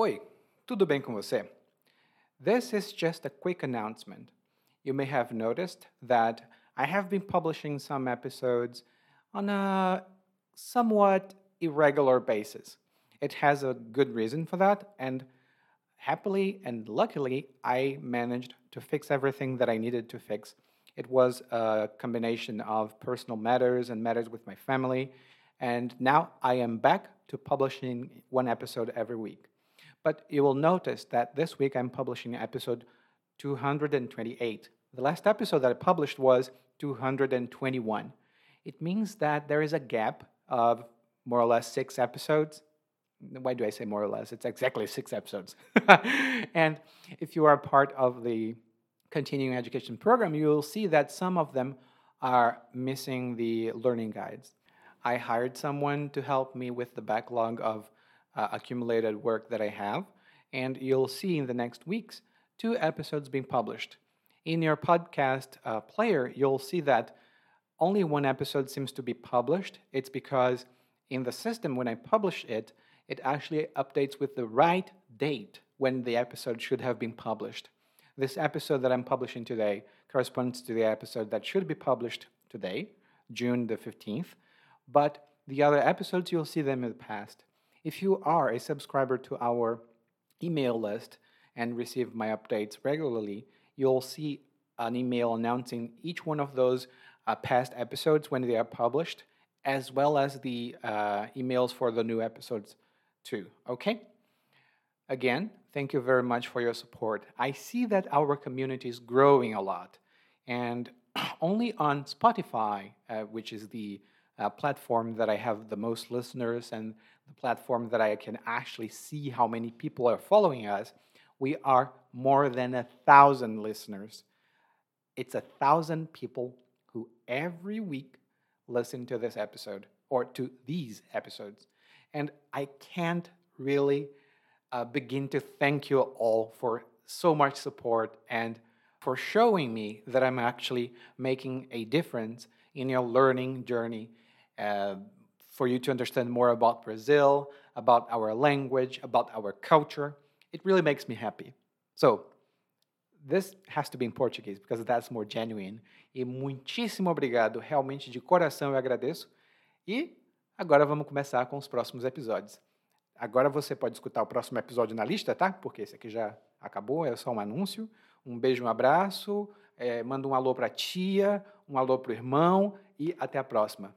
Oi, tudo bem com você? This is just a quick announcement. You may have noticed that I have been publishing some episodes on a somewhat irregular basis. It has a good reason for that, and happily and luckily, I managed to fix everything that I needed to fix. It was a combination of personal matters and matters with my family, and now I am back to publishing one episode every week. But you will notice that this week I'm publishing episode 228. The last episode that I published was 221. It means that there is a gap of more or less six episodes. Why do I say more or less? It's exactly six episodes. and if you are part of the continuing education program, you will see that some of them are missing the learning guides. I hired someone to help me with the backlog of uh, accumulated work that I have, and you'll see in the next weeks two episodes being published. In your podcast uh, player, you'll see that only one episode seems to be published. It's because in the system, when I publish it, it actually updates with the right date when the episode should have been published. This episode that I'm publishing today corresponds to the episode that should be published today, June the 15th, but the other episodes, you'll see them in the past. If you are a subscriber to our email list and receive my updates regularly, you'll see an email announcing each one of those uh, past episodes when they are published, as well as the uh, emails for the new episodes too. Okay? Again, thank you very much for your support. I see that our community is growing a lot, and only on Spotify, uh, which is the uh, platform that I have the most listeners and the platform that I can actually see how many people are following us, we are more than a thousand listeners. It's a thousand people who every week listen to this episode or to these episodes. And I can't really uh, begin to thank you all for so much support and for showing me that I'm actually making a difference in your learning journey uh, for you to understand more about Brazil, about our language, about our culture. It really makes me happy. So, this has to be in Portuguese because that's more genuine. E muitíssimo obrigado, realmente de coração eu agradeço. E agora vamos começar com os próximos episódios. Agora você pode escutar o próximo episódio na lista, tá? Porque esse aqui já acabou, é só um anúncio. Um beijo, um abraço, é, manda um alô para a tia, um alô para o irmão e até a próxima.